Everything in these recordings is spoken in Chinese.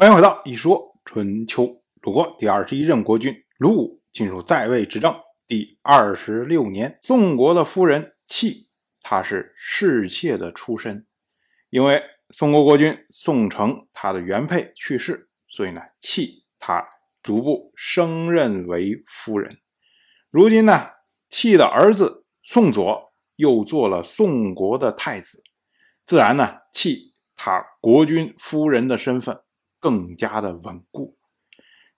欢迎回到一说春秋。鲁国第二十一任国君鲁武进入在位执政第二十六年，宋国的夫人戚，她是侍妾的出身。因为宋国国君宋成他的原配去世，所以呢，戚他逐步升任为夫人。如今呢，戚的儿子宋佐又做了宋国的太子，自然呢，戚他国君夫人的身份。更加的稳固，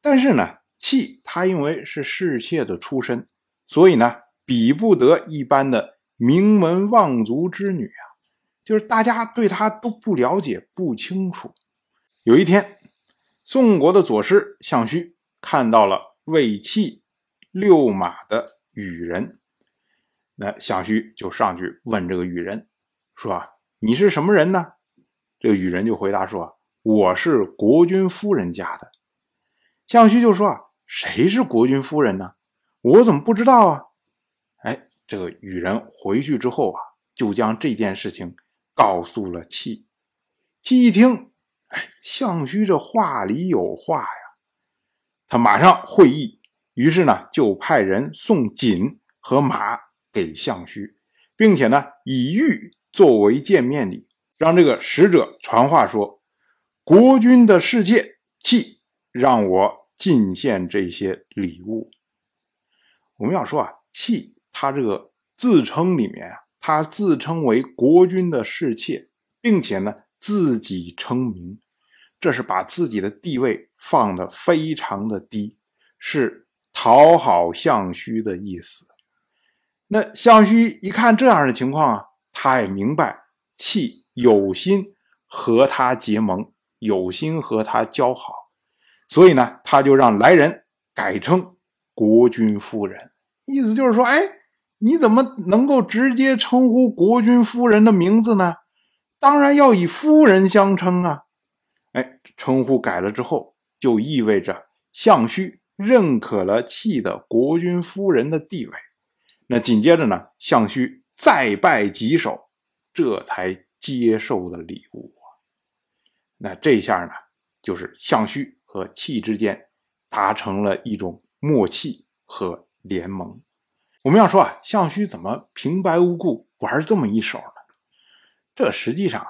但是呢，戚她因为是侍妾的出身，所以呢，比不得一般的名门望族之女啊，就是大家对她都不了解、不清楚。有一天，宋国的左师项须看到了为气遛马的羽人，那项须就上去问这个羽人说：“你是什么人呢？”这个羽人就回答说。我是国君夫人家的，项须就说：“啊，谁是国君夫人呢？我怎么不知道啊？”哎，这个羽人回去之后啊，就将这件事情告诉了戚。戚一听，哎，项须这话里有话呀，他马上会意，于是呢，就派人送锦和马给项须，并且呢，以玉作为见面礼，让这个使者传话说。国君的世界，气让我进献这些礼物。我们要说啊，气他这个自称里面啊，他自称为国君的侍妾，并且呢自己称名，这是把自己的地位放得非常的低，是讨好项须的意思。那项须一看这样的情况啊，他也明白气有心和他结盟。有心和他交好，所以呢，他就让来人改称国君夫人，意思就是说，哎，你怎么能够直接称呼国君夫人的名字呢？当然要以夫人相称啊！哎，称呼改了之后，就意味着项须认可了契的国君夫人的地位。那紧接着呢，项须再拜几首，这才接受了礼物。那这一下呢，就是项须和戚之间达成了一种默契和联盟。我们要说啊，项须怎么平白无故玩这么一手呢？这实际上啊，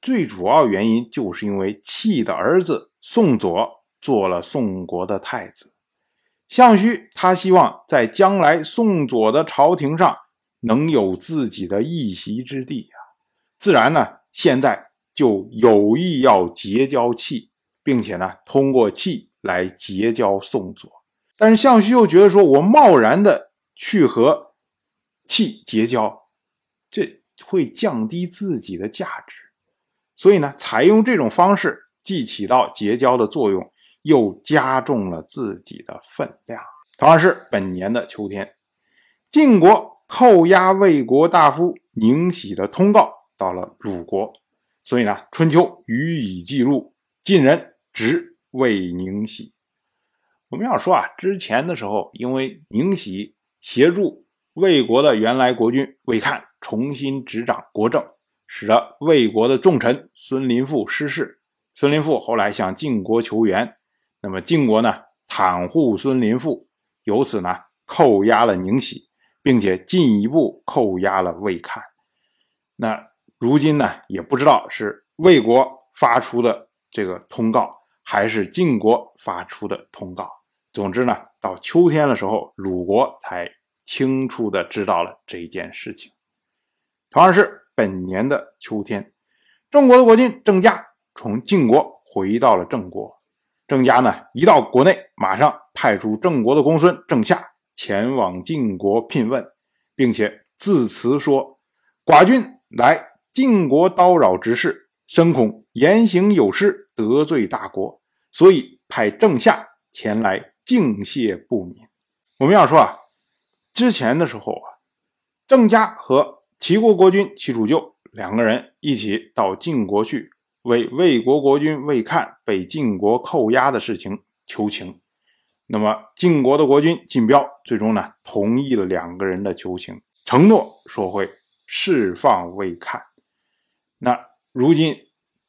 最主要原因就是因为戚的儿子宋佐做了宋国的太子，项须他希望在将来宋佐的朝廷上能有自己的一席之地啊。自然呢，现在。就有意要结交契，并且呢，通过契来结交宋佐。但是项须又觉得说，我贸然的去和契结交，这会降低自己的价值。所以呢，采用这种方式，既起到结交的作用，又加重了自己的分量。同样是本年的秋天，晋国扣押魏国大夫宁喜的通告到了鲁国。所以呢，《春秋》予以记录。晋人执魏宁喜。我们要说啊，之前的时候，因为宁喜协助魏国的原来国君魏看重新执掌国政，使得魏国的重臣孙林父失势。孙林父后来向晋国求援，那么晋国呢，袒护孙林父，由此呢，扣押了宁喜，并且进一步扣押了魏看。那。如今呢，也不知道是魏国发出的这个通告，还是晋国发出的通告。总之呢，到秋天的时候，鲁国才清楚的知道了这件事情。同样是本年的秋天，郑国的国君郑家从晋国回到了郑国。郑家呢，一到国内，马上派出郑国的公孙郑夏前往晋国聘问，并且自辞说：“寡君来。”晋国叨扰之事，深恐言行有失，得罪大国，所以派郑夏前来敬谢不敏。我们要说啊，之前的时候啊，郑家和齐国国君齐楚旧两个人一起到晋国去，为魏国国君魏看被晋国扣押的事情求情。那么晋国的国君晋彪最终呢，同意了两个人的求情，承诺说会释放魏看。那如今，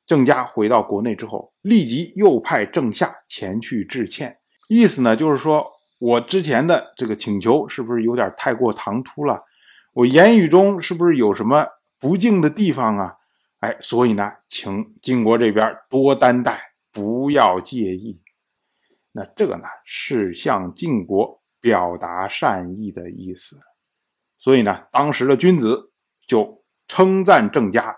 郑家回到国内之后，立即又派郑夏前去致歉，意思呢就是说我之前的这个请求是不是有点太过唐突了？我言语中是不是有什么不敬的地方啊？哎，所以呢，请晋国这边多担待，不要介意。那这个呢是向晋国表达善意的意思。所以呢，当时的君子就称赞郑家，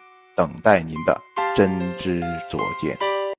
等待您的真知灼见。